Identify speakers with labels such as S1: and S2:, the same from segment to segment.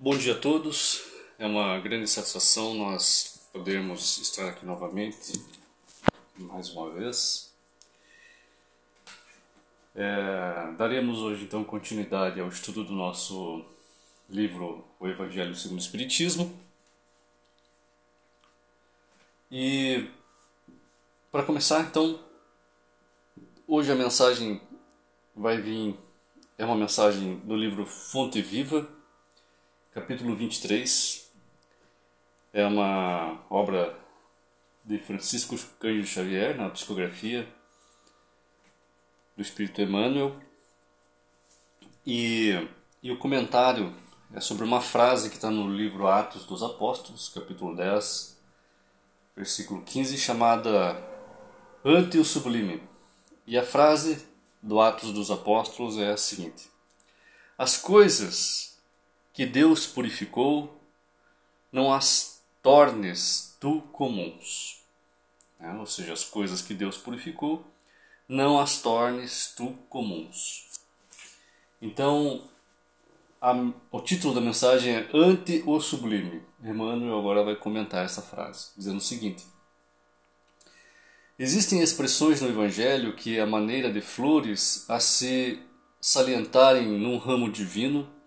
S1: Bom dia a todos. É uma grande satisfação nós podermos estar aqui novamente mais uma vez. É, daremos hoje então continuidade ao estudo do nosso livro O Evangelho segundo o Espiritismo. E para começar então, hoje a mensagem vai vir, é uma mensagem do livro Fonte Viva capítulo 23 é uma obra de Francisco Cândido Xavier, na psicografia do Espírito Emmanuel. E, e o comentário é sobre uma frase que está no livro Atos dos Apóstolos, capítulo 10, versículo 15, chamada Ante o Sublime. E a frase do Atos dos Apóstolos é a seguinte: As coisas que Deus purificou, não as tornes tu comuns. É, ou seja, as coisas que Deus purificou, não as tornes tu comuns. Então, a, o título da mensagem é Ante o Sublime. Emmanuel agora vai comentar essa frase, dizendo o seguinte: Existem expressões no Evangelho que, a maneira de flores a se salientarem num ramo divino,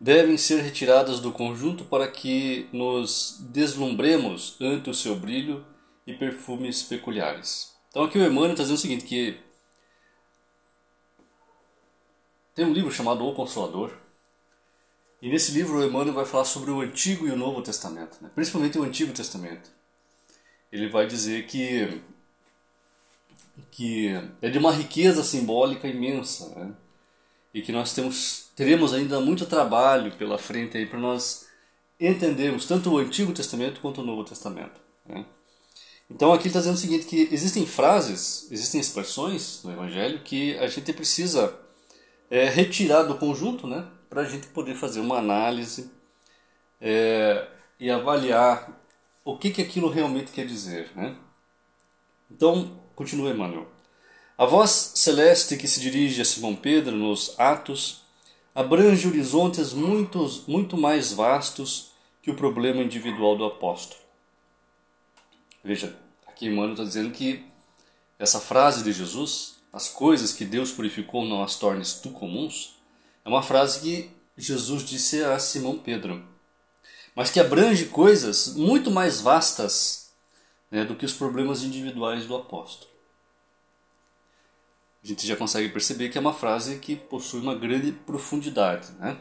S1: devem ser retiradas do conjunto para que nos deslumbremos ante o seu brilho e perfumes peculiares. Então aqui o Emmanuel está dizendo o seguinte, que tem um livro chamado O Consolador, e nesse livro o Emmanuel vai falar sobre o Antigo e o Novo Testamento, né? principalmente o Antigo Testamento. Ele vai dizer que, que é de uma riqueza simbólica imensa, né? E que nós temos, teremos ainda muito trabalho pela frente aí para nós entendermos tanto o Antigo Testamento quanto o Novo Testamento. Né? Então aqui está dizendo o seguinte, que existem frases, existem expressões no Evangelho que a gente precisa é, retirar do conjunto né, para a gente poder fazer uma análise é, e avaliar o que, que aquilo realmente quer dizer. Né? Então, continua Emmanuel. A voz celeste que se dirige a Simão Pedro nos Atos abrange horizontes muito, muito mais vastos que o problema individual do apóstolo. Veja, aqui Emmanuel está dizendo que essa frase de Jesus, as coisas que Deus purificou não as tornes tu comuns, é uma frase que Jesus disse a Simão Pedro, mas que abrange coisas muito mais vastas né, do que os problemas individuais do apóstolo gente já consegue perceber que é uma frase que possui uma grande profundidade. Né?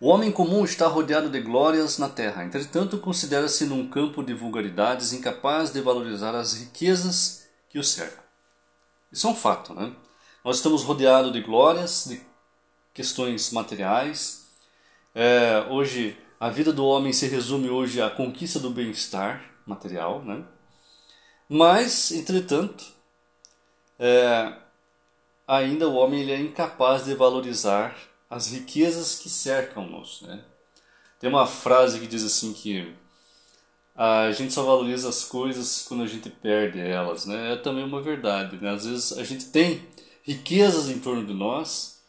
S1: O homem comum está rodeado de glórias na terra, entretanto, considera-se num campo de vulgaridades incapaz de valorizar as riquezas que o cercam. Isso é um fato. Né? Nós estamos rodeados de glórias, de questões materiais. É, hoje, a vida do homem se resume hoje à conquista do bem-estar material. Né? Mas, entretanto, é, ainda o homem ele é incapaz de valorizar as riquezas que cercam-nos. Né? Tem uma frase que diz assim que a gente só valoriza as coisas quando a gente perde elas. Né? É também uma verdade. Né? Às vezes a gente tem riquezas em torno de nós,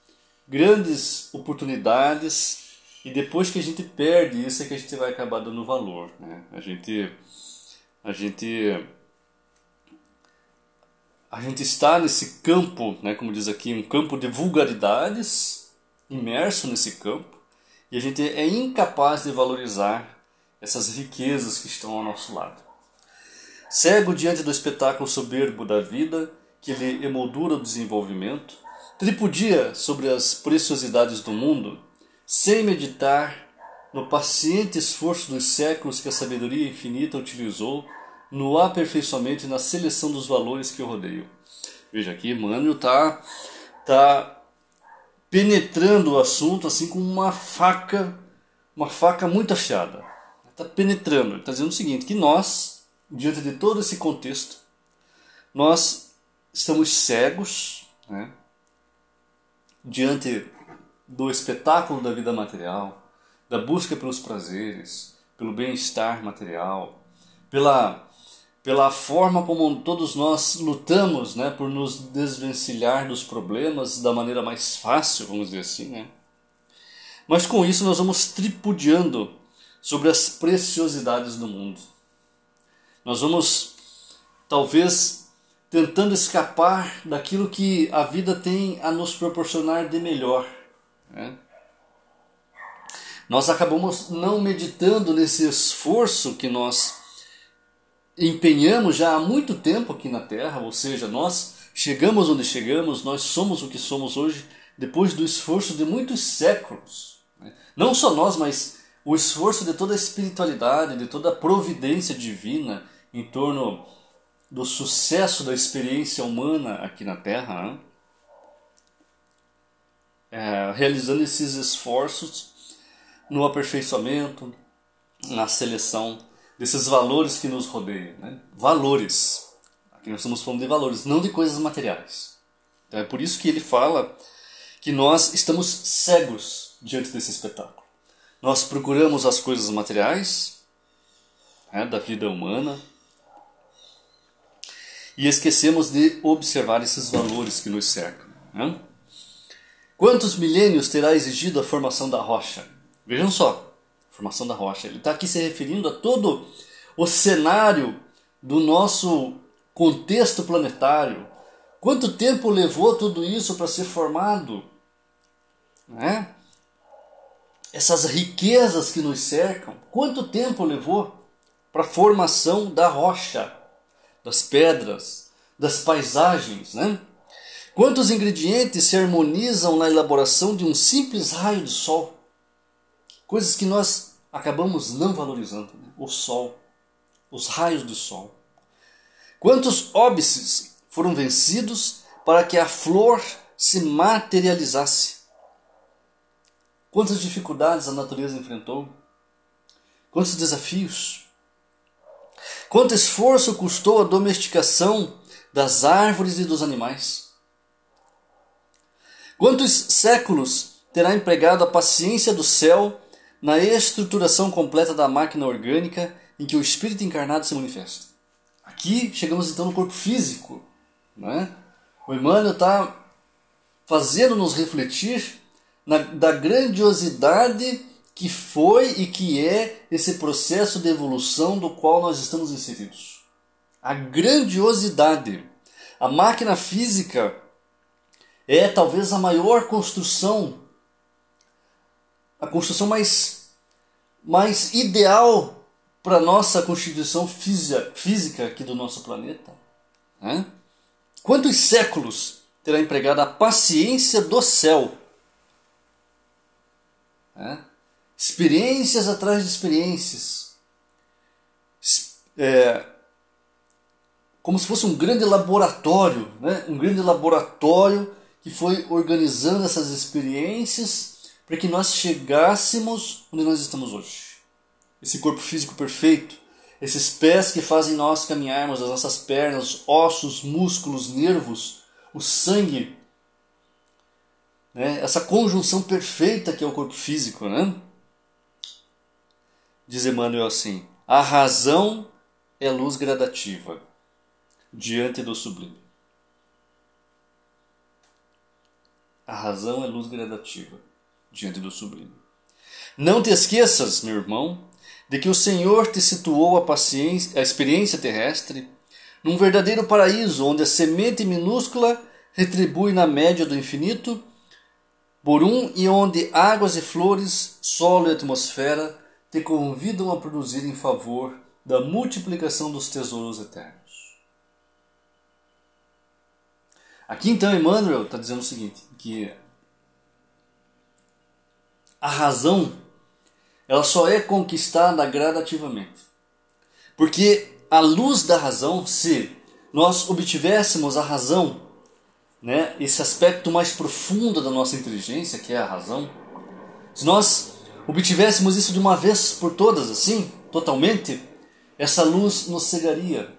S1: grandes oportunidades, e depois que a gente perde isso é que a gente vai acabar dando valor. Né? A gente, a gente a gente está nesse campo, né, como diz aqui, um campo de vulgaridades, imerso nesse campo, e a gente é incapaz de valorizar essas riquezas que estão ao nosso lado. Cego diante do espetáculo soberbo da vida, que lhe emoldura o desenvolvimento, tripudia sobre as preciosidades do mundo, sem meditar no paciente esforço dos séculos que a sabedoria infinita utilizou no aperfeiçoamento e na seleção dos valores que o rodeiam. Veja aqui, Emmanuel está tá penetrando o assunto assim com uma faca, uma faca muito afiada. Está penetrando, está dizendo o seguinte, que nós, diante de todo esse contexto, nós estamos cegos, né? diante do espetáculo da vida material, da busca pelos prazeres, pelo bem-estar material, pela pela forma como todos nós lutamos né, por nos desvencilhar dos problemas da maneira mais fácil, vamos dizer assim. Né? Mas com isso nós vamos tripudiando sobre as preciosidades do mundo. Nós vamos, talvez, tentando escapar daquilo que a vida tem a nos proporcionar de melhor. Né? Nós acabamos não meditando nesse esforço que nós empenhamos já há muito tempo aqui na Terra, ou seja, nós chegamos onde chegamos, nós somos o que somos hoje depois do esforço de muitos séculos. Né? Não só nós, mas o esforço de toda a espiritualidade, de toda a providência divina em torno do sucesso da experiência humana aqui na Terra, né? é, realizando esses esforços no aperfeiçoamento, na seleção desses valores que nos rodeiam. Né? Valores. Aqui nós estamos falando de valores, não de coisas materiais. Então é por isso que ele fala que nós estamos cegos diante desse espetáculo. Nós procuramos as coisas materiais né, da vida humana e esquecemos de observar esses valores que nos cercam. Né? Quantos milênios terá exigido a formação da rocha? Vejam só, formação da rocha. Ele está aqui se referindo a todo o cenário do nosso contexto planetário. Quanto tempo levou tudo isso para ser formado? Né? Essas riquezas que nos cercam, quanto tempo levou para a formação da rocha, das pedras, das paisagens, né? Quantos ingredientes se harmonizam na elaboração de um simples raio de sol? Coisas que nós acabamos não valorizando. Né? O sol, os raios do sol. Quantos óbices foram vencidos para que a flor se materializasse? Quantas dificuldades a natureza enfrentou? Quantos desafios? Quanto esforço custou a domesticação das árvores e dos animais? Quantos séculos terá empregado a paciência do céu na estruturação completa da máquina orgânica em que o espírito encarnado se manifesta? Aqui chegamos então no corpo físico. Não é? O Emmanuel está fazendo-nos refletir na, da grandiosidade que foi e que é esse processo de evolução do qual nós estamos inseridos. A grandiosidade. A máquina física é talvez a maior construção, a construção mais, mais ideal para nossa constituição física, física aqui do nosso planeta. Né? Quantos séculos terá empregado a paciência do céu né? Experiências atrás de experiências. É, como se fosse um grande laboratório, né? um grande laboratório que foi organizando essas experiências para que nós chegássemos onde nós estamos hoje. Esse corpo físico perfeito, esses pés que fazem nós caminharmos, as nossas pernas, ossos, músculos, nervos, o sangue né? essa conjunção perfeita que é o corpo físico. Né? Diz Emmanuel assim: a razão é luz gradativa diante do sublime. A razão é luz gradativa diante do sublime. Não te esqueças, meu irmão, de que o Senhor te situou a, a experiência terrestre num verdadeiro paraíso onde a semente minúscula retribui na média do infinito por um e onde águas e flores, solo e atmosfera te convidam a produzir em favor da multiplicação dos tesouros eternos. Aqui então Emmanuel está dizendo o seguinte, que a razão ela só é conquistada gradativamente. Porque a luz da razão, se nós obtivéssemos a razão né, esse aspecto mais profundo da nossa inteligência, que é a razão, se nós obtivéssemos isso de uma vez por todas, assim, totalmente, essa luz nos cegaria.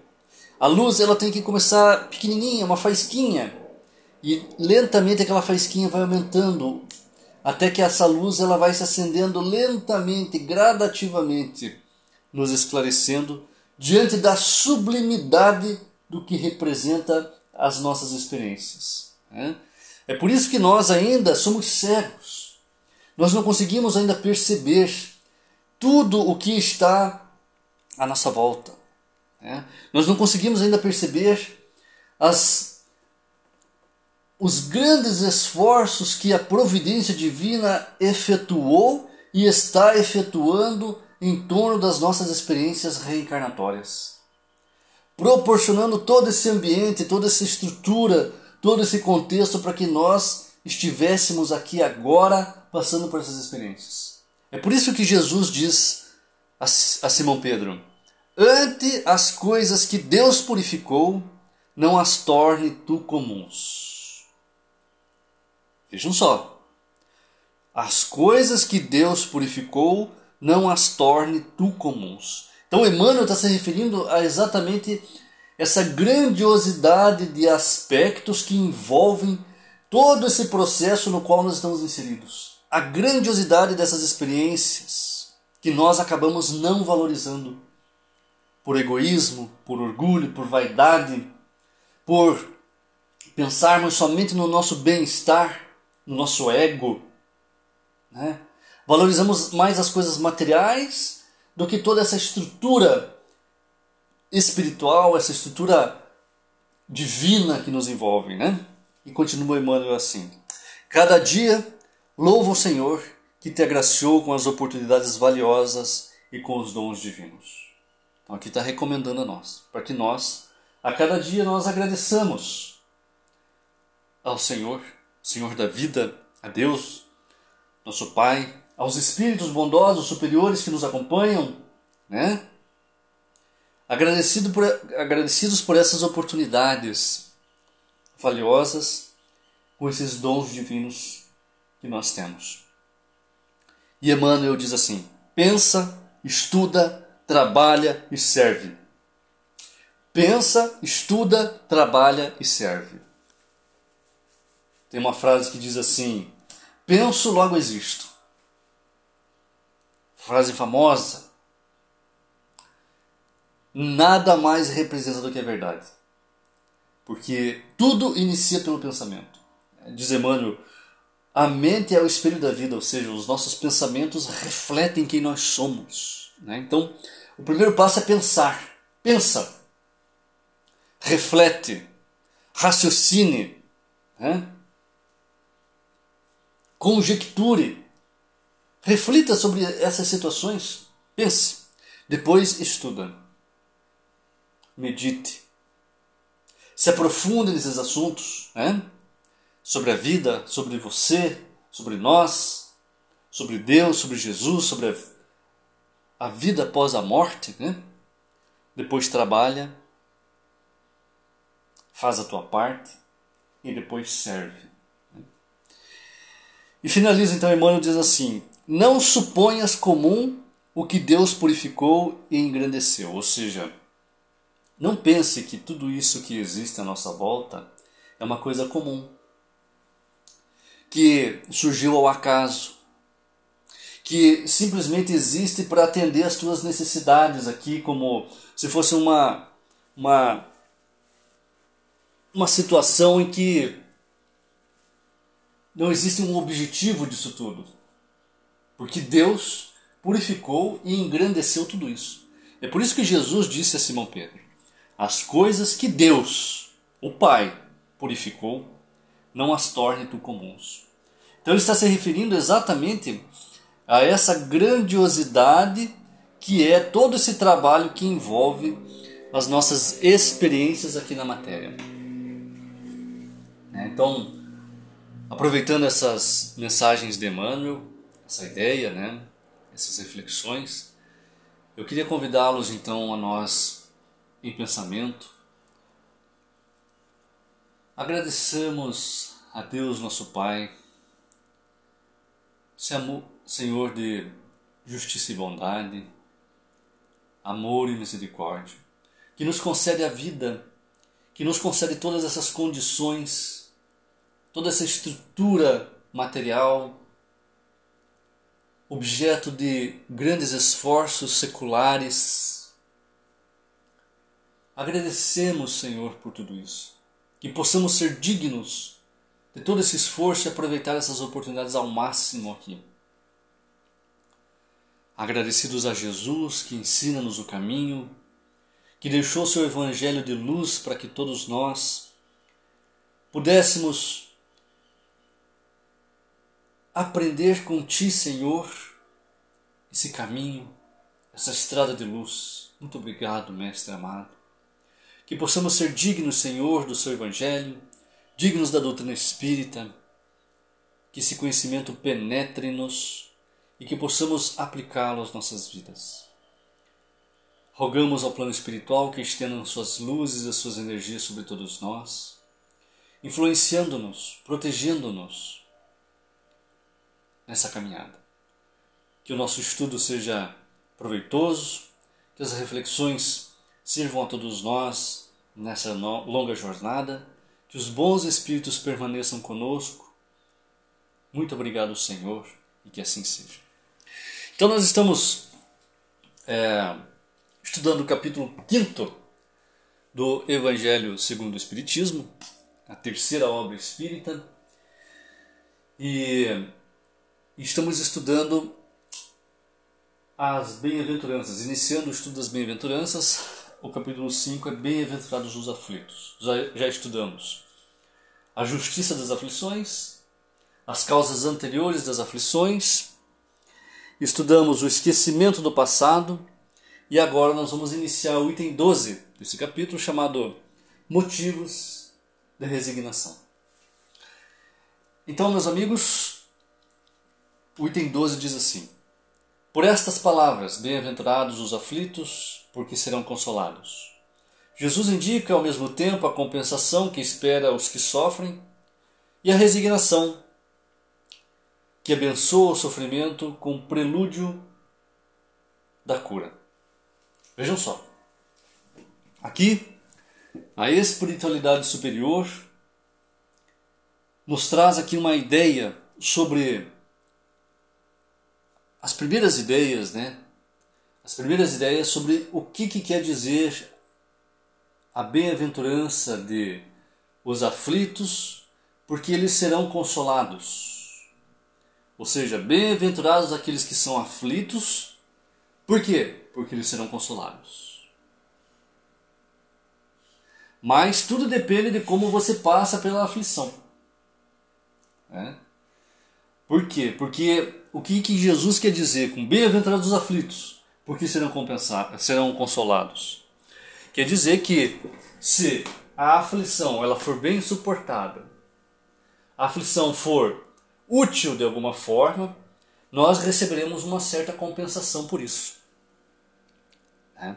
S1: A luz ela tem que começar pequenininha, uma faisquinha, e lentamente aquela faisquinha vai aumentando, até que essa luz ela vai se acendendo lentamente, gradativamente, nos esclarecendo diante da sublimidade do que representa as nossas experiências. Né? É por isso que nós ainda somos cegos. nós não conseguimos ainda perceber tudo o que está à nossa volta. Né? Nós não conseguimos ainda perceber as, os grandes esforços que a providência divina efetuou e está efetuando em torno das nossas experiências reencarnatórias, proporcionando todo esse ambiente, toda essa estrutura, todo esse contexto para que nós estivéssemos aqui agora passando por essas experiências. É por isso que Jesus diz a Simão Pedro: Ante as coisas que Deus purificou, não as torne tu comuns. Vejam só. As coisas que Deus purificou, não as torne tu comuns. Então Emmanuel está se referindo a exatamente essa grandiosidade de aspectos que envolvem todo esse processo no qual nós estamos inseridos. A grandiosidade dessas experiências que nós acabamos não valorizando por egoísmo, por orgulho, por vaidade, por pensarmos somente no nosso bem-estar, no nosso ego. Né? Valorizamos mais as coisas materiais do que toda essa estrutura espiritual, essa estrutura divina que nos envolve. Né? E continua Emmanuel assim: Cada dia louva o Senhor que te agraciou com as oportunidades valiosas e com os dons divinos. Então aqui está recomendando a nós, para que nós a cada dia nós agradeçamos ao Senhor, Senhor da vida, a Deus, nosso Pai, aos espíritos bondosos superiores que nos acompanham, né? Agradecido por, agradecidos por essas oportunidades valiosas, com esses dons divinos que nós temos. E Emmanuel diz assim: pensa, estuda, trabalha e serve pensa, estuda, trabalha e serve. Tem uma frase que diz assim: penso, logo existo. Frase famosa. Nada mais representa do que a verdade. Porque tudo inicia pelo pensamento. Diz Emmanuel, a mente é o espelho da vida, ou seja, os nossos pensamentos refletem quem nós somos. Né? Então, o primeiro passo é pensar. Pensa reflete, raciocine, né? Conjecture, reflita sobre essas situações, pense, depois estuda, medite, se aprofunde nesses assuntos, né? sobre a vida, sobre você, sobre nós, sobre Deus, sobre Jesus, sobre a, a vida após a morte, né? depois trabalha faz a tua parte e depois serve. E finaliza então Emmanuel diz assim: Não suponhas comum o que Deus purificou e engrandeceu. Ou seja, não pense que tudo isso que existe à nossa volta é uma coisa comum, que surgiu ao acaso, que simplesmente existe para atender às tuas necessidades aqui, como se fosse uma, uma uma situação em que não existe um objetivo disso tudo. Porque Deus purificou e engrandeceu tudo isso. É por isso que Jesus disse a Simão Pedro: As coisas que Deus, o Pai, purificou, não as torne tu comuns. Então ele está se referindo exatamente a essa grandiosidade que é todo esse trabalho que envolve as nossas experiências aqui na matéria. Né? Então, aproveitando essas mensagens de Emmanuel, essa ideia, né? essas reflexões, eu queria convidá-los então a nós, em pensamento, agradecemos a Deus nosso Pai, Senhor de justiça e bondade, amor e misericórdia, que nos concede a vida, que nos concede todas essas condições toda essa estrutura material, objeto de grandes esforços seculares. Agradecemos, Senhor, por tudo isso. Que possamos ser dignos de todo esse esforço e aproveitar essas oportunidades ao máximo aqui. agradecidos a Jesus que ensina-nos o caminho, que deixou seu evangelho de luz para que todos nós pudéssemos aprender com Ti, Senhor, esse caminho, essa estrada de luz. Muito obrigado, Mestre amado. Que possamos ser dignos, Senhor, do Seu Evangelho, dignos da doutrina espírita, que esse conhecimento penetre-nos e que possamos aplicá-lo às nossas vidas. Rogamos ao plano espiritual que estenda suas luzes e suas energias sobre todos nós, influenciando-nos, protegendo-nos nessa caminhada. Que o nosso estudo seja proveitoso, que as reflexões sirvam a todos nós nessa longa jornada, que os bons espíritos permaneçam conosco. Muito obrigado, Senhor, e que assim seja. Então, nós estamos é, estudando o capítulo 5 do Evangelho segundo o Espiritismo, a terceira obra espírita. E estamos estudando as bem-aventuranças. Iniciando o estudo das bem-aventuranças, o capítulo 5 é Bem-aventurados os aflitos. Já, já estudamos a justiça das aflições, as causas anteriores das aflições, estudamos o esquecimento do passado e agora nós vamos iniciar o item 12 desse capítulo chamado Motivos de Resignação. Então, meus amigos, o item 12 diz assim: Por estas palavras, bem-aventurados os aflitos, porque serão consolados. Jesus indica ao mesmo tempo a compensação que espera os que sofrem e a resignação que abençoa o sofrimento com o prelúdio da cura. Vejam só. Aqui, a espiritualidade superior nos traz aqui uma ideia sobre as primeiras ideias, né? As primeiras ideias sobre o que, que quer dizer a bem-aventurança de os aflitos, porque eles serão consolados. Ou seja, bem-aventurados aqueles que são aflitos. Por quê? Porque eles serão consolados. Mas tudo depende de como você passa pela aflição. É? Por quê? Porque o que, que Jesus quer dizer com bem-aventurados os aflitos? Porque serão compensados, serão consolados. Quer dizer que se a aflição ela for bem suportada, a aflição for útil de alguma forma, nós receberemos uma certa compensação por isso. Né?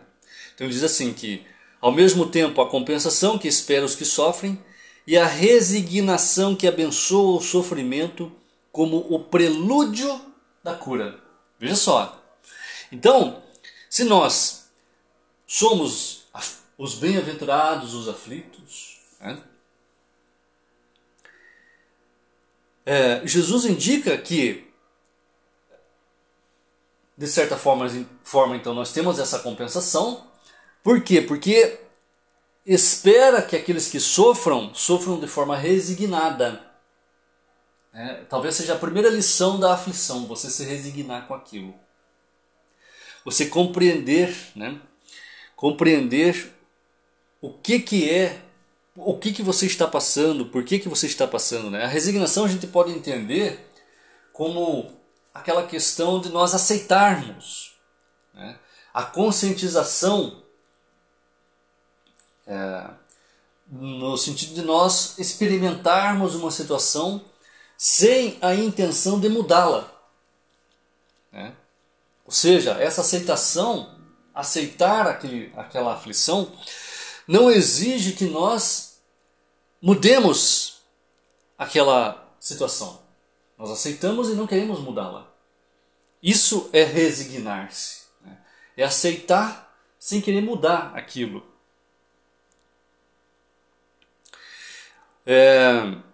S1: Então ele diz assim que, ao mesmo tempo, a compensação que espera os que sofrem e a resignação que abençoa o sofrimento como o prelúdio da cura. Veja só. Então, se nós somos os bem-aventurados, os aflitos, né? É, Jesus indica que, de certa forma, forma, então, nós temos essa compensação. Por quê? Porque espera que aqueles que sofram, sofram de forma resignada. É, talvez seja a primeira lição da aflição, você se resignar com aquilo. Você compreender, né? Compreender o que, que é o que, que você está passando, por que, que você está passando. Né? A resignação a gente pode entender como aquela questão de nós aceitarmos. Né? A conscientização, é, no sentido de nós experimentarmos uma situação sem a intenção de mudá-la. Né? Ou seja, essa aceitação, aceitar aquele, aquela aflição, não exige que nós mudemos aquela situação. Nós aceitamos e não queremos mudá-la. Isso é resignar-se. Né? É aceitar sem querer mudar aquilo. É...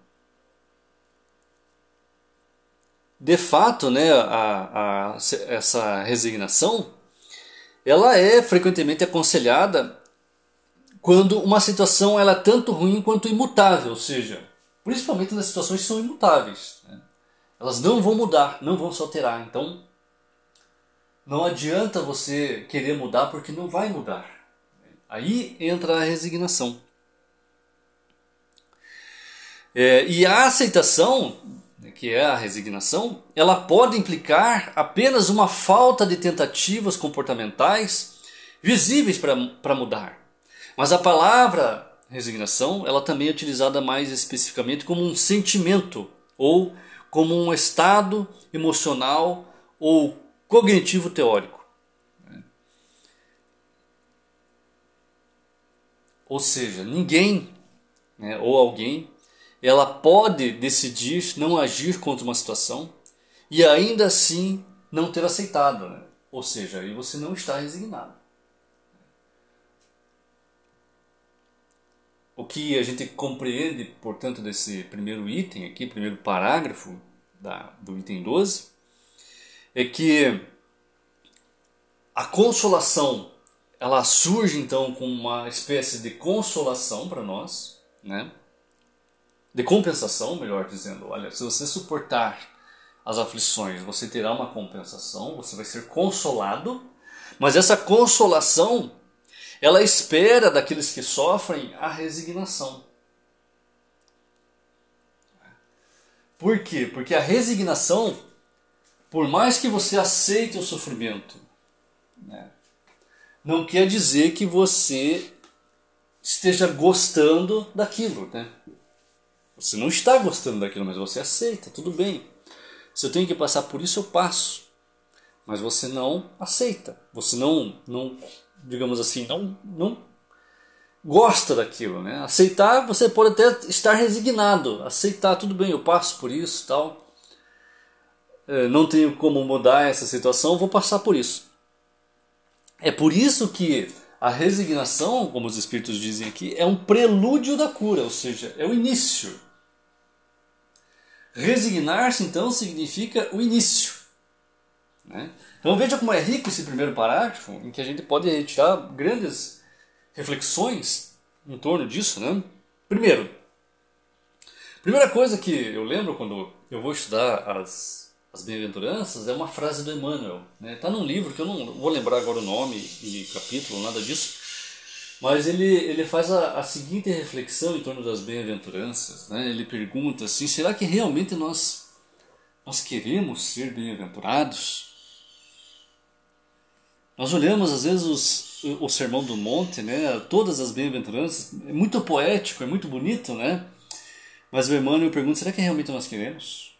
S1: De fato, né, a, a, essa resignação ela é frequentemente aconselhada quando uma situação ela é tanto ruim quanto imutável, ou seja, principalmente nas situações que são imutáveis. Né? Elas não vão mudar, não vão se alterar. Então, não adianta você querer mudar porque não vai mudar. Aí entra a resignação. É, e a aceitação, que é a resignação, ela pode implicar apenas uma falta de tentativas comportamentais visíveis para mudar. Mas a palavra resignação, ela também é utilizada mais especificamente como um sentimento ou como um estado emocional ou cognitivo teórico. Ou seja, ninguém né, ou alguém ela pode decidir não agir contra uma situação e ainda assim não ter aceitado. Né? Ou seja, aí você não está resignado. O que a gente compreende, portanto, desse primeiro item aqui, primeiro parágrafo da, do item 12, é que a consolação ela surge então com uma espécie de consolação para nós, né? De compensação, melhor dizendo. Olha, se você suportar as aflições, você terá uma compensação, você vai ser consolado, mas essa consolação ela espera daqueles que sofrem a resignação. Por quê? Porque a resignação, por mais que você aceite o sofrimento, né, não quer dizer que você esteja gostando daquilo. Né? Você não está gostando daquilo, mas você aceita, tudo bem. Se eu tenho que passar por isso, eu passo. Mas você não aceita. Você não, não digamos assim, não, não gosta daquilo, né? Aceitar, você pode até estar resignado, aceitar, tudo bem, eu passo por isso, tal. É, não tenho como mudar essa situação, vou passar por isso. É por isso que a resignação, como os espíritos dizem aqui, é um prelúdio da cura, ou seja, é o início. Resignar-se, então, significa o início. Né? Então veja como é rico esse primeiro parágrafo, em que a gente pode retirar grandes reflexões em torno disso. Né? Primeiro, primeira coisa que eu lembro quando eu vou estudar as, as bem-aventuranças é uma frase do Emmanuel. Está né? Tá num livro que eu não vou lembrar agora o nome e capítulo, nada disso, mas ele, ele faz a, a seguinte reflexão em torno das bem-aventuranças. Né? Ele pergunta assim: será que realmente nós, nós queremos ser bem-aventurados? Nós olhamos às vezes os, o Sermão do Monte, né? todas as bem-aventuranças, é muito poético, é muito bonito, né? Mas o Emmanuel pergunta: será que realmente nós queremos?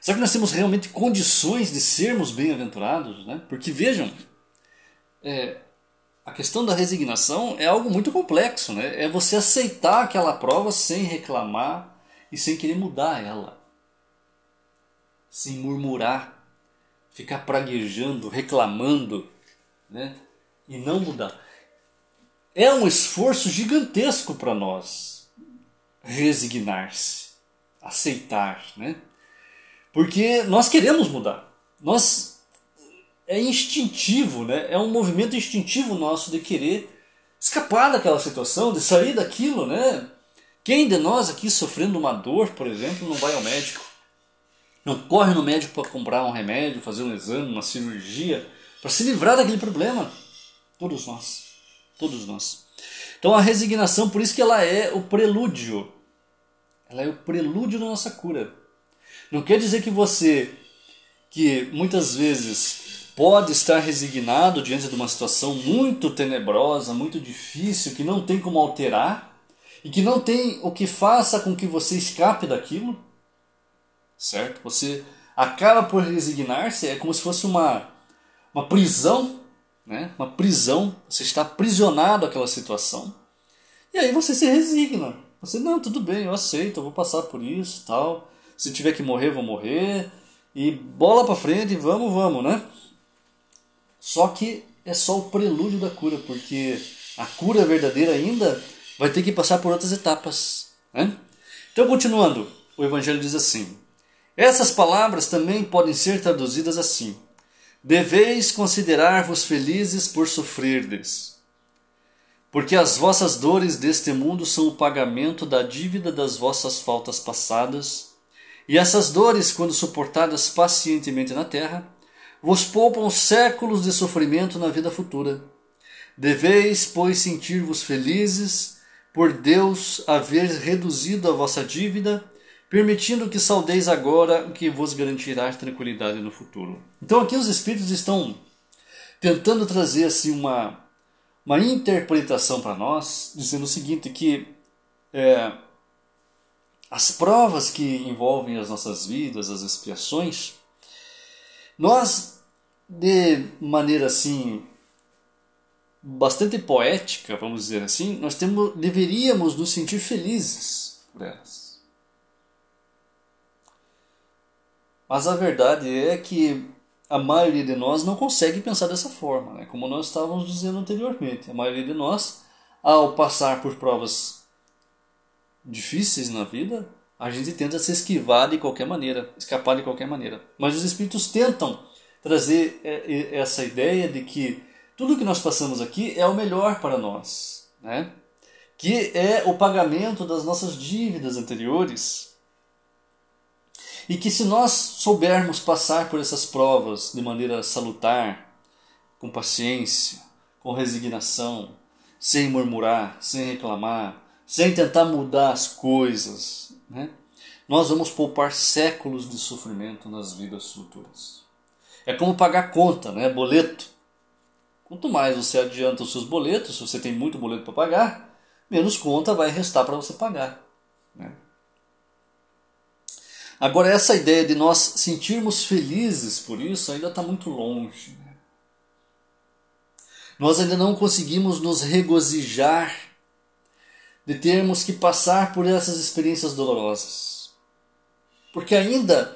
S1: Será que nós temos realmente condições de sermos bem-aventurados? Né? Porque vejam, é, a questão da resignação é algo muito complexo, né? É você aceitar aquela prova sem reclamar e sem querer mudar ela, sem murmurar, ficar praguejando, reclamando né? e não mudar. É um esforço gigantesco para nós resignar-se, aceitar, né? Porque nós queremos mudar. Nós é instintivo, né? É um movimento instintivo nosso de querer escapar daquela situação, de sair daquilo, né? Quem de nós aqui sofrendo uma dor, por exemplo, não vai ao médico? Não corre no médico para comprar um remédio, fazer um exame, uma cirurgia, para se livrar daquele problema. Todos nós. Todos nós. Então a resignação, por isso que ela é o prelúdio. Ela é o prelúdio da nossa cura. Não quer dizer que você, que muitas vezes pode estar resignado diante de uma situação muito tenebrosa, muito difícil, que não tem como alterar e que não tem o que faça com que você escape daquilo, certo? Você acaba por resignar-se, é como se fosse uma uma prisão, né? uma prisão, você está aprisionado àquela situação. E aí você se resigna. Você, não, tudo bem, eu aceito, eu vou passar por isso tal. Se tiver que morrer, vou morrer. E bola para frente, vamos, vamos, né? Só que é só o prelúdio da cura, porque a cura verdadeira ainda vai ter que passar por outras etapas. Né? Então, continuando, o Evangelho diz assim: Essas palavras também podem ser traduzidas assim: Deveis considerar-vos felizes por sofrerdes, porque as vossas dores deste mundo são o pagamento da dívida das vossas faltas passadas, e essas dores, quando suportadas pacientemente na terra, vos poupam séculos de sofrimento na vida futura. Deveis, pois, sentir-vos felizes por Deus haver reduzido a vossa dívida, permitindo que saudeis agora o que vos garantirá tranquilidade no futuro. Então aqui os Espíritos estão tentando trazer assim uma, uma interpretação para nós, dizendo o seguinte, que é, as provas que envolvem as nossas vidas, as expiações, nós, de maneira assim, bastante poética, vamos dizer assim, nós temos, deveríamos nos sentir felizes por elas. Mas a verdade é que a maioria de nós não consegue pensar dessa forma, né? como nós estávamos dizendo anteriormente. A maioria de nós, ao passar por provas difíceis na vida, a gente tenta se esquivar de qualquer maneira, escapar de qualquer maneira. Mas os espíritos tentam trazer é, essa ideia de que tudo que nós passamos aqui é o melhor para nós, né? que é o pagamento das nossas dívidas anteriores. E que se nós soubermos passar por essas provas de maneira salutar, com paciência, com resignação, sem murmurar, sem reclamar, sem tentar mudar as coisas, né? nós vamos poupar séculos de sofrimento nas vidas futuras. É como pagar conta, né? boleto. Quanto mais você adianta os seus boletos, se você tem muito boleto para pagar, menos conta vai restar para você pagar. Né? Agora, essa ideia de nós sentirmos felizes por isso ainda está muito longe. Né? Nós ainda não conseguimos nos regozijar de termos que passar por essas experiências dolorosas. Porque ainda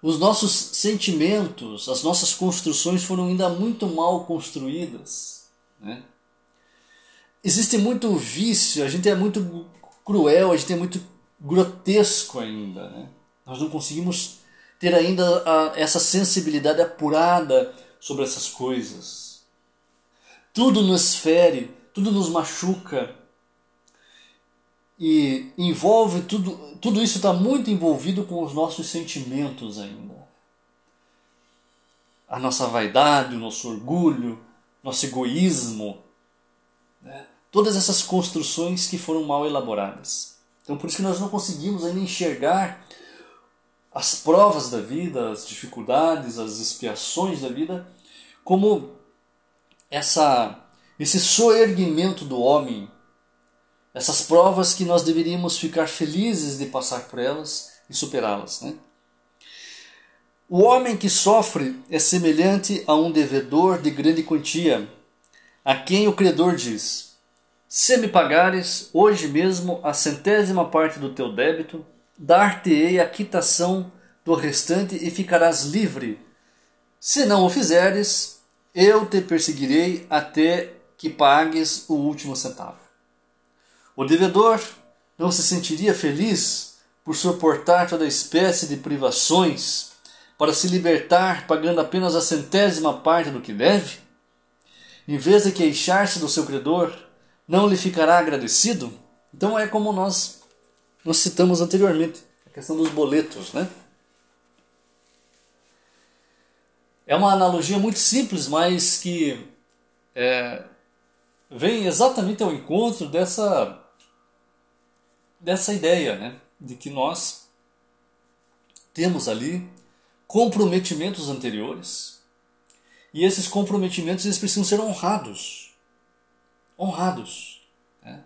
S1: os nossos sentimentos, as nossas construções foram ainda muito mal construídas. Né? Existe muito vício, a gente é muito cruel, a gente é muito grotesco ainda. Né? Nós não conseguimos ter ainda a, essa sensibilidade apurada sobre essas coisas. Tudo nos fere, tudo nos machuca, e envolve tudo, tudo isso está muito envolvido com os nossos sentimentos ainda. A nossa vaidade, o nosso orgulho, nosso egoísmo, né? todas essas construções que foram mal elaboradas. Então por isso que nós não conseguimos ainda enxergar as provas da vida, as dificuldades, as expiações da vida como essa esse soerguimento do homem essas provas que nós deveríamos ficar felizes de passar por elas e superá-las. Né? O homem que sofre é semelhante a um devedor de grande quantia, a quem o credor diz: Se me pagares hoje mesmo a centésima parte do teu débito, dar-te-ei a quitação do restante e ficarás livre. Se não o fizeres, eu te perseguirei até que pagues o último centavo. O devedor não se sentiria feliz por suportar toda espécie de privações para se libertar pagando apenas a centésima parte do que deve? Em vez de queixar-se do seu credor, não lhe ficará agradecido? Então é como nós, nós citamos anteriormente, a questão dos boletos, né? É uma analogia muito simples, mas que é, vem exatamente ao encontro dessa dessa ideia, né, de que nós temos ali comprometimentos anteriores e esses comprometimentos eles precisam ser honrados, honrados. Né?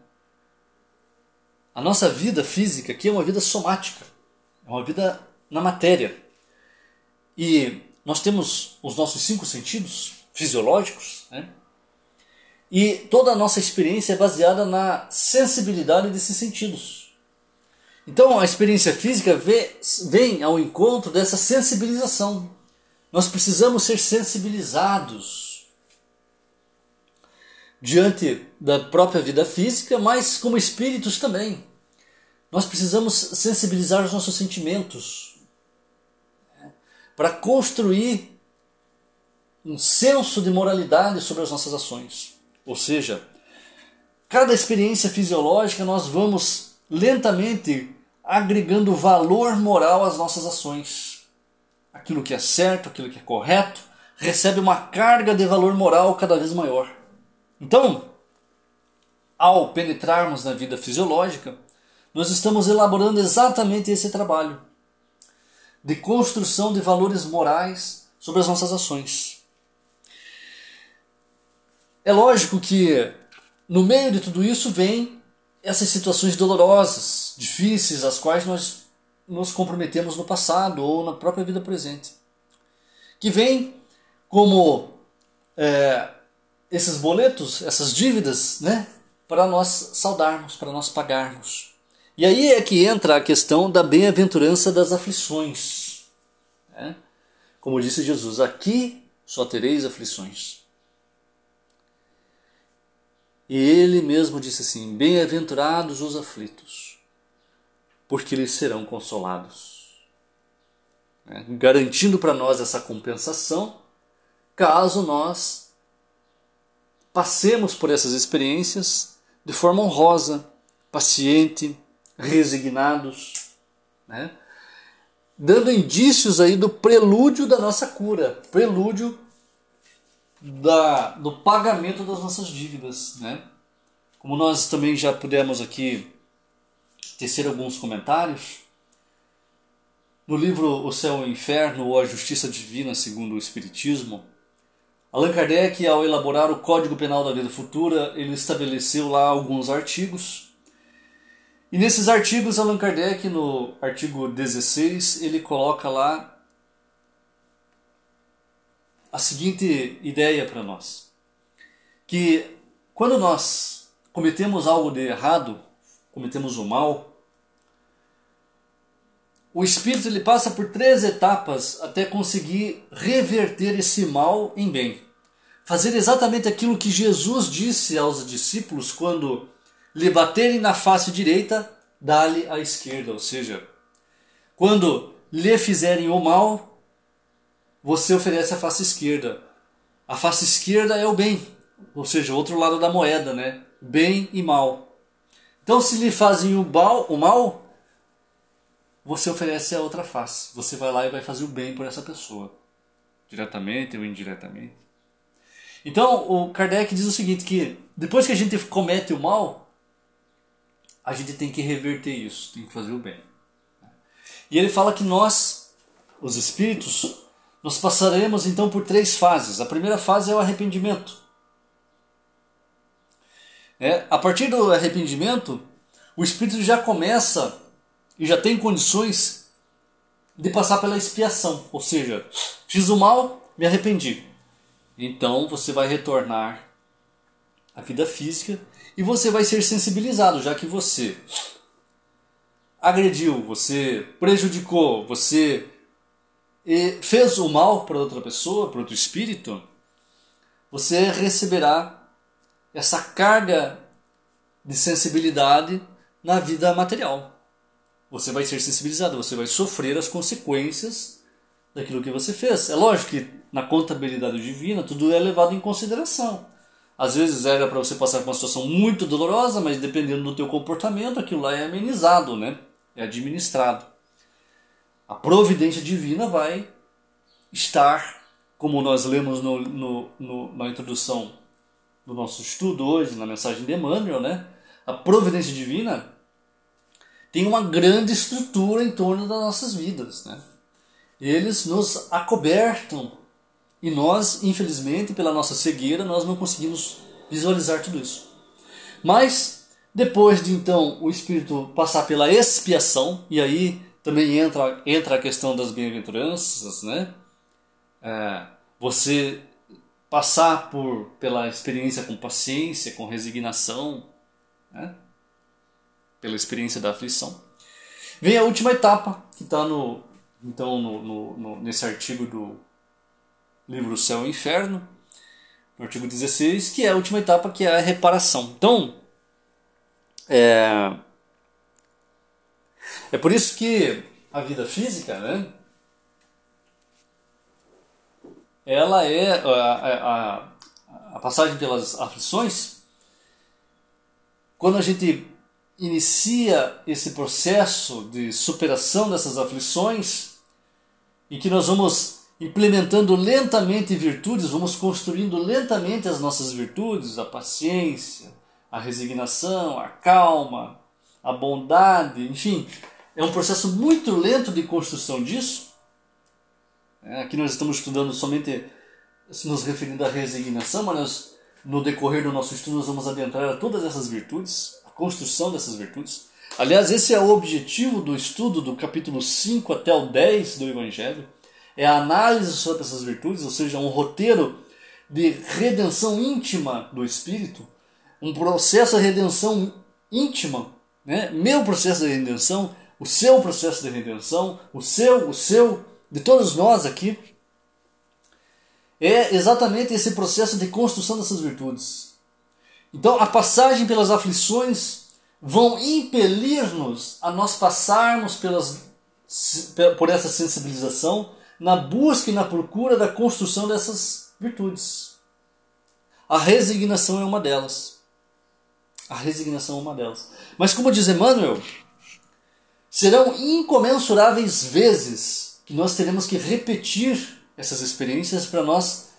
S1: A nossa vida física aqui é uma vida somática, é uma vida na matéria e nós temos os nossos cinco sentidos fisiológicos, né? E toda a nossa experiência é baseada na sensibilidade desses sentidos. Então a experiência física vem ao encontro dessa sensibilização. Nós precisamos ser sensibilizados diante da própria vida física, mas como espíritos também. Nós precisamos sensibilizar os nossos sentimentos né, para construir um senso de moralidade sobre as nossas ações. Ou seja, cada experiência fisiológica nós vamos lentamente agregando valor moral às nossas ações. Aquilo que é certo, aquilo que é correto, recebe uma carga de valor moral cada vez maior. Então, ao penetrarmos na vida fisiológica, nós estamos elaborando exatamente esse trabalho de construção de valores morais sobre as nossas ações. É lógico que no meio de tudo isso vem essas situações dolorosas, difíceis, às quais nós nos comprometemos no passado ou na própria vida presente. Que vem como é, esses boletos, essas dívidas, né, para nós saudarmos, para nós pagarmos. E aí é que entra a questão da bem-aventurança das aflições. Né? Como disse Jesus, aqui só tereis aflições. E ele mesmo disse assim: Bem-aventurados os aflitos, porque eles serão consolados. Né? Garantindo para nós essa compensação, caso nós passemos por essas experiências de forma honrosa, paciente, resignados, né? dando indícios aí do prelúdio da nossa cura, prelúdio da, do pagamento das nossas dívidas. Né? Como nós também já pudemos aqui tecer alguns comentários, no livro O Céu e o Inferno ou A Justiça Divina segundo o Espiritismo, Allan Kardec, ao elaborar o Código Penal da Vida Futura, ele estabeleceu lá alguns artigos. E nesses artigos, Allan Kardec, no artigo 16, ele coloca lá a seguinte ideia para nós: que quando nós cometemos algo de errado, cometemos o mal, o espírito ele passa por três etapas até conseguir reverter esse mal em bem. Fazer exatamente aquilo que Jesus disse aos discípulos quando lhe baterem na face direita, dá-lhe a esquerda. Ou seja, quando lhe fizerem o mal, você oferece a face esquerda. A face esquerda é o bem, ou seja, o outro lado da moeda, né? Bem e mal. Então, se lhe fazem o mal, o mal você oferece a outra face. Você vai lá e vai fazer o bem por essa pessoa, diretamente ou indiretamente. Então, o Kardec diz o seguinte, que depois que a gente comete o mal, a gente tem que reverter isso, tem que fazer o bem. E ele fala que nós, os espíritos, nós passaremos então por três fases. A primeira fase é o arrependimento. É, a partir do arrependimento, o espírito já começa e já tem condições de passar pela expiação. Ou seja, fiz o mal, me arrependi. Então você vai retornar à vida física e você vai ser sensibilizado, já que você agrediu, você prejudicou, você fez o mal para outra pessoa, para outro espírito, você receberá essa carga de sensibilidade na vida material você vai ser sensibilizado, você vai sofrer as consequências daquilo que você fez. É lógico que na contabilidade divina tudo é levado em consideração. Às vezes era para você passar por uma situação muito dolorosa, mas dependendo do teu comportamento, aquilo lá é amenizado, né? É administrado. A providência divina vai estar, como nós lemos no, no, no, na introdução do nosso estudo hoje, na mensagem de Emmanuel, né? A providência divina tem uma grande estrutura em torno das nossas vidas. Né? Eles nos acobertam e nós, infelizmente, pela nossa cegueira, nós não conseguimos visualizar tudo isso. Mas depois de então o Espírito passar pela expiação, e aí também entra, entra a questão das bem-aventuranças, né? É, você passar por pela experiência com paciência, com resignação, né? pela experiência da aflição. Vem a última etapa, que está no, então, no, no, no, nesse artigo do livro Céu e Inferno, no artigo 16, que é a última etapa, que é a reparação. Então, é, é por isso que a vida física, né, ela é a, a, a passagem pelas aflições, quando a gente inicia esse processo de superação dessas aflições e que nós vamos implementando lentamente virtudes, vamos construindo lentamente as nossas virtudes, a paciência, a resignação, a calma, a bondade, enfim, é um processo muito lento de construção disso. É, aqui nós estamos estudando somente nos referindo à resignação, mas nós, no decorrer do nosso estudo nós vamos adentrar a todas essas virtudes, a construção dessas virtudes. Aliás, esse é o objetivo do estudo do capítulo 5 até o 10 do Evangelho. É a análise sobre essas virtudes, ou seja, um roteiro de redenção íntima do Espírito, um processo de redenção íntima, né? meu processo de redenção, o seu processo de redenção, o seu, o seu, de todos nós aqui, é exatamente esse processo de construção dessas virtudes. Então, a passagem pelas aflições vão impelir-nos a nós passarmos pelas, por essa sensibilização na busca e na procura da construção dessas virtudes. A resignação é uma delas. A resignação é uma delas. Mas como diz Emmanuel, serão incomensuráveis vezes que nós teremos que repetir essas experiências para nós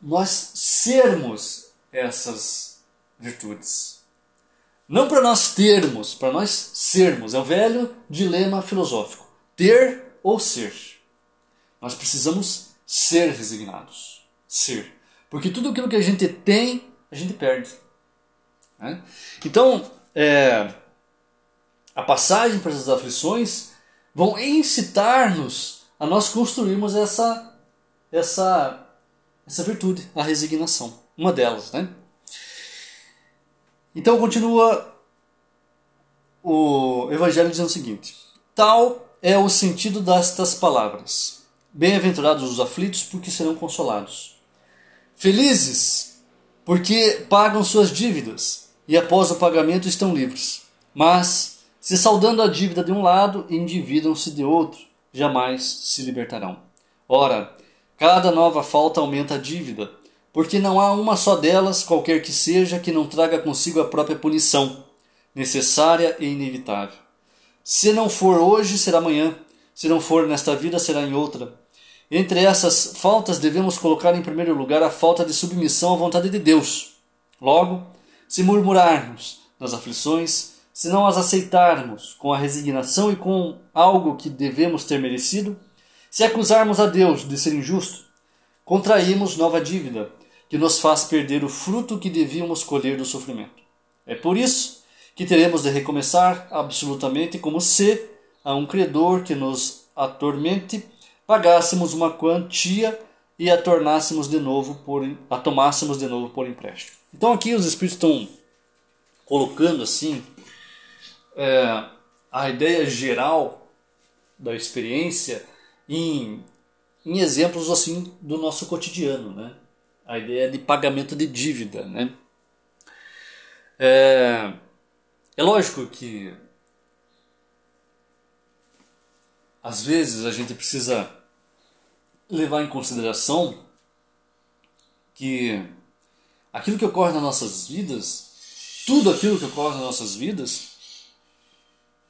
S1: nós sermos essas virtudes. Não para nós termos, para nós sermos. É o velho dilema filosófico: ter ou ser. Nós precisamos ser resignados. Ser. Porque tudo aquilo que a gente tem, a gente perde. Né? Então, é, a passagem para essas aflições vão incitar-nos a nós construirmos essa, essa, essa virtude, a resignação. Uma delas, né? Então continua o Evangelho dizendo o seguinte: Tal é o sentido destas palavras. Bem-aventurados os aflitos, porque serão consolados. Felizes, porque pagam suas dívidas e após o pagamento estão livres. Mas, se saudando a dívida de um lado, endividam-se de outro jamais se libertarão. Ora, cada nova falta aumenta a dívida, porque não há uma só delas, qualquer que seja, que não traga consigo a própria punição, necessária e inevitável. Se não for hoje, será amanhã. Se não for nesta vida, será em outra. Entre essas faltas, devemos colocar em primeiro lugar a falta de submissão à vontade de Deus. Logo, se murmurarmos nas aflições, se não as aceitarmos com a resignação e com algo que devemos ter merecido, se acusarmos a Deus de ser injusto, contraímos nova dívida, que nos faz perder o fruto que devíamos colher do sofrimento. É por isso que teremos de recomeçar absolutamente como se a um credor que nos atormente pagássemos uma quantia e a tornássemos de novo por a tomássemos de novo por empréstimo. Então aqui os espíritos estão colocando assim é, a ideia geral da experiência em, em exemplos assim do nosso cotidiano, né? A ideia de pagamento de dívida, né? É, é lógico que às vezes a gente precisa levar em consideração que aquilo que ocorre nas nossas vidas, tudo aquilo que ocorre nas nossas vidas,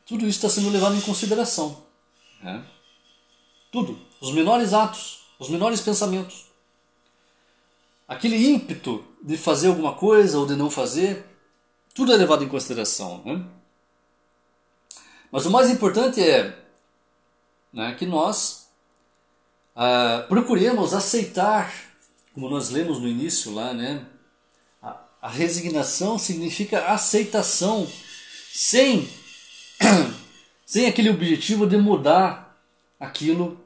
S1: tudo isso está sendo levado em consideração. Né? Tudo. Os menores atos, os menores pensamentos. Aquele ímpeto de fazer alguma coisa ou de não fazer, tudo é levado em consideração. Né? Mas o mais importante é né, que nós ah, procuremos aceitar, como nós lemos no início lá, né? A, a resignação significa aceitação, sem sem aquele objetivo de mudar aquilo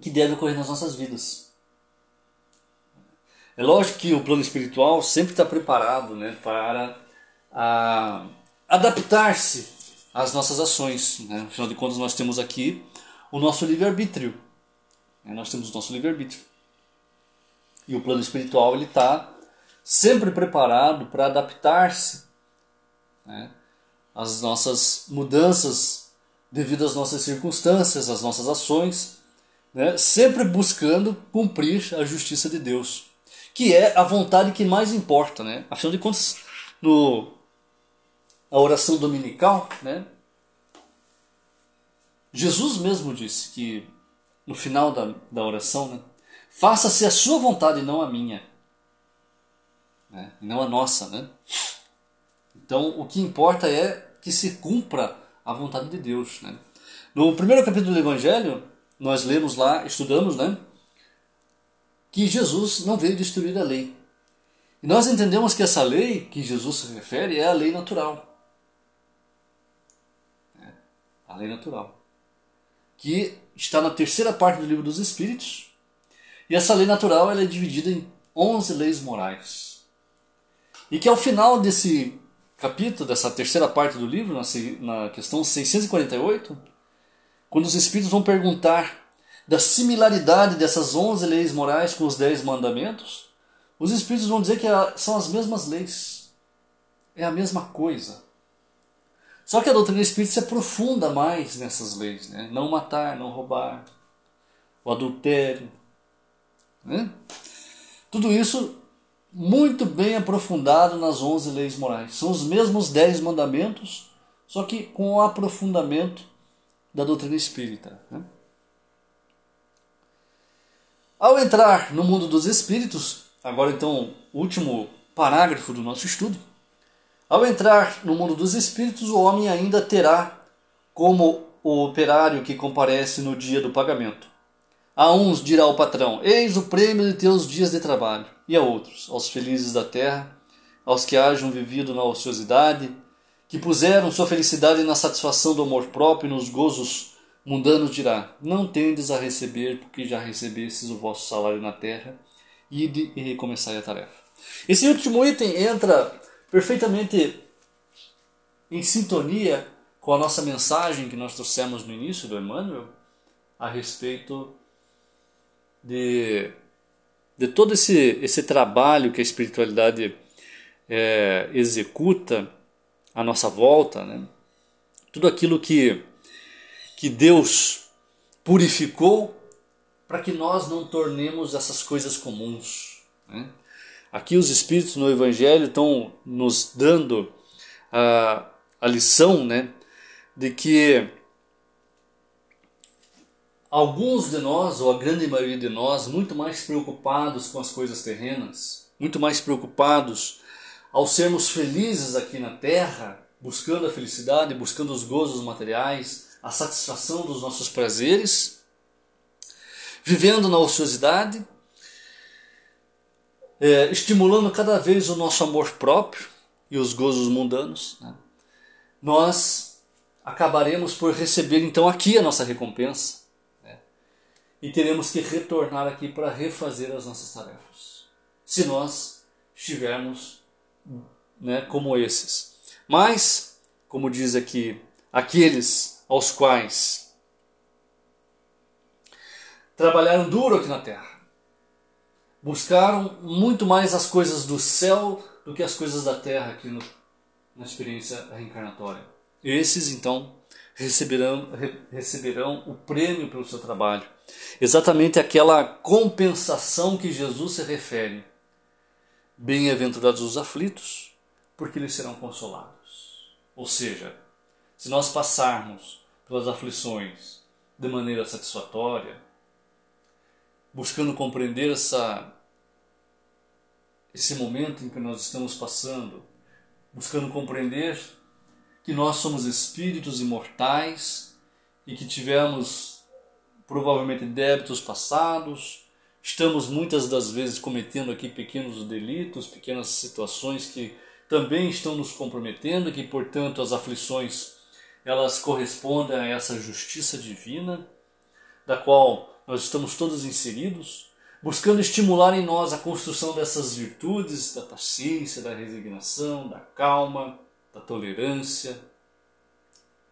S1: que deve ocorrer nas nossas vidas. É lógico que o plano espiritual sempre está preparado né, para adaptar-se às nossas ações. Né? Afinal de contas, nós temos aqui o nosso livre-arbítrio. Né? Nós temos o nosso livre-arbítrio. E o plano espiritual ele está sempre preparado para adaptar-se né? As nossas mudanças devido às nossas circunstâncias, às nossas ações, né? sempre buscando cumprir a justiça de Deus, que é a vontade que mais importa. Né? Afinal de contas, no, a oração dominical, né? Jesus mesmo disse que no final da, da oração, né? Faça-se a sua vontade e não a minha. Né? E não a nossa, né? Então, o que importa é que se cumpra a vontade de Deus, né? No primeiro capítulo do Evangelho, nós lemos lá, estudamos, né? Que Jesus não veio destruir a lei. E nós entendemos que essa lei que Jesus se refere é a lei natural. É, a lei natural. Que está na terceira parte do livro dos Espíritos. E essa lei natural ela é dividida em 11 leis morais. E que ao final desse capítulo, dessa terceira parte do livro, na questão 648, quando os Espíritos vão perguntar da similaridade dessas 11 leis morais com os 10 mandamentos, os Espíritos vão dizer que são as mesmas leis. É a mesma coisa. Só que a doutrina espírita se aprofunda mais nessas leis. Né? Não matar, não roubar, o adultério. Né? Tudo isso muito bem aprofundado nas 11 leis morais. São os mesmos 10 mandamentos, só que com o aprofundamento da doutrina espírita. Né? Ao entrar no mundo dos espíritos, agora então, último parágrafo do nosso estudo, ao entrar no mundo dos espíritos, o homem ainda terá como o operário que comparece no dia do pagamento. A uns dirá o patrão: Eis o prêmio de teus dias de trabalho. E a outros, aos felizes da terra, aos que hajam vivido na ociosidade, que puseram sua felicidade na satisfação do amor próprio e nos gozos mundanos, dirá: Não tendes a receber, porque já recebestes o vosso salário na terra, ide e recomeçai a tarefa. Esse último item entra perfeitamente em sintonia com a nossa mensagem que nós trouxemos no início do Emmanuel a respeito de, de todo esse, esse trabalho que a espiritualidade é, executa à nossa volta, né? tudo aquilo que, que Deus purificou para que nós não tornemos essas coisas comuns. Né? Aqui os Espíritos no Evangelho estão nos dando a, a lição né, de que alguns de nós, ou a grande maioria de nós, muito mais preocupados com as coisas terrenas, muito mais preocupados ao sermos felizes aqui na terra, buscando a felicidade, buscando os gozos materiais, a satisfação dos nossos prazeres, vivendo na ociosidade, é, estimulando cada vez o nosso amor próprio e os gozos mundanos, né? nós acabaremos por receber então aqui a nossa recompensa? E teremos que retornar aqui para refazer as nossas tarefas, se nós estivermos né, como esses. Mas, como diz aqui, aqueles aos quais trabalharam duro aqui na terra, buscaram muito mais as coisas do céu do que as coisas da terra aqui no, na experiência reencarnatória. Esses, então, receberão, receberão o prêmio pelo seu trabalho. Exatamente aquela compensação que Jesus se refere. Bem-aventurados os aflitos, porque eles serão consolados. Ou seja, se nós passarmos pelas aflições de maneira satisfatória, buscando compreender essa, esse momento em que nós estamos passando, buscando compreender que nós somos espíritos imortais e que tivemos provavelmente débitos passados, estamos muitas das vezes cometendo aqui pequenos delitos, pequenas situações que também estão nos comprometendo, que portanto as aflições elas correspondem a essa justiça divina, da qual nós estamos todos inseridos, buscando estimular em nós a construção dessas virtudes da paciência, da resignação, da calma, da tolerância,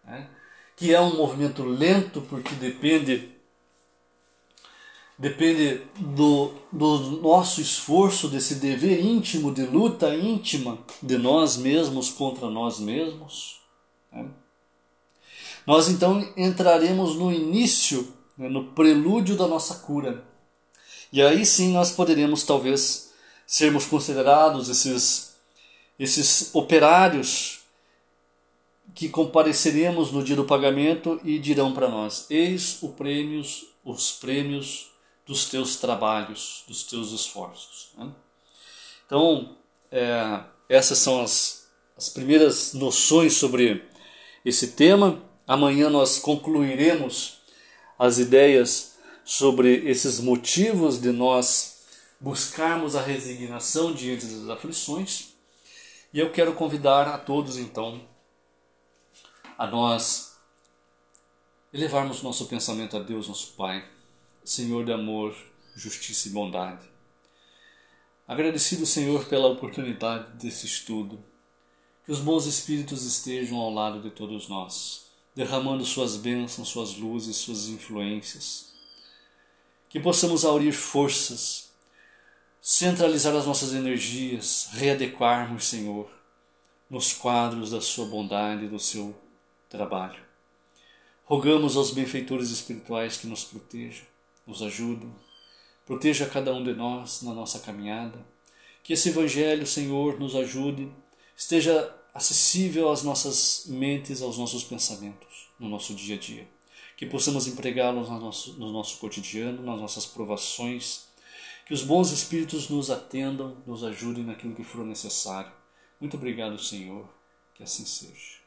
S1: né? que é um movimento lento porque depende depende do, do nosso esforço, desse dever íntimo, de luta íntima de nós mesmos contra nós mesmos. Né? Nós então entraremos no início né, no prelúdio da nossa cura. E aí sim nós poderíamos talvez sermos considerados esses, esses operários que compareceremos no dia do pagamento e dirão para nós: Eis o prêmio, os prêmios dos teus trabalhos, dos teus esforços. Né? Então, é, essas são as, as primeiras noções sobre esse tema. Amanhã nós concluiremos as ideias sobre esses motivos de nós buscarmos a resignação diante das aflições. E eu quero convidar a todos então a nós elevarmos nosso pensamento a Deus, nosso Pai, Senhor de amor, justiça e bondade. Agradecido, Senhor, pela oportunidade desse estudo. Que os bons espíritos estejam ao lado de todos nós, derramando suas bênçãos, suas luzes, suas influências. Que possamos aurir forças, centralizar as nossas energias, readequarmos, Senhor, nos quadros da Sua bondade e do seu trabalho. Rogamos aos benfeitores espirituais que nos protejam, nos ajudem, proteja cada um de nós na nossa caminhada. Que esse Evangelho, Senhor, nos ajude, esteja acessível às nossas mentes, aos nossos pensamentos, no nosso dia a dia. Que possamos empregá-los no nosso, no nosso cotidiano, nas nossas provações. Que os bons espíritos nos atendam, nos ajudem naquilo que for necessário. Muito obrigado, Senhor. Que assim seja.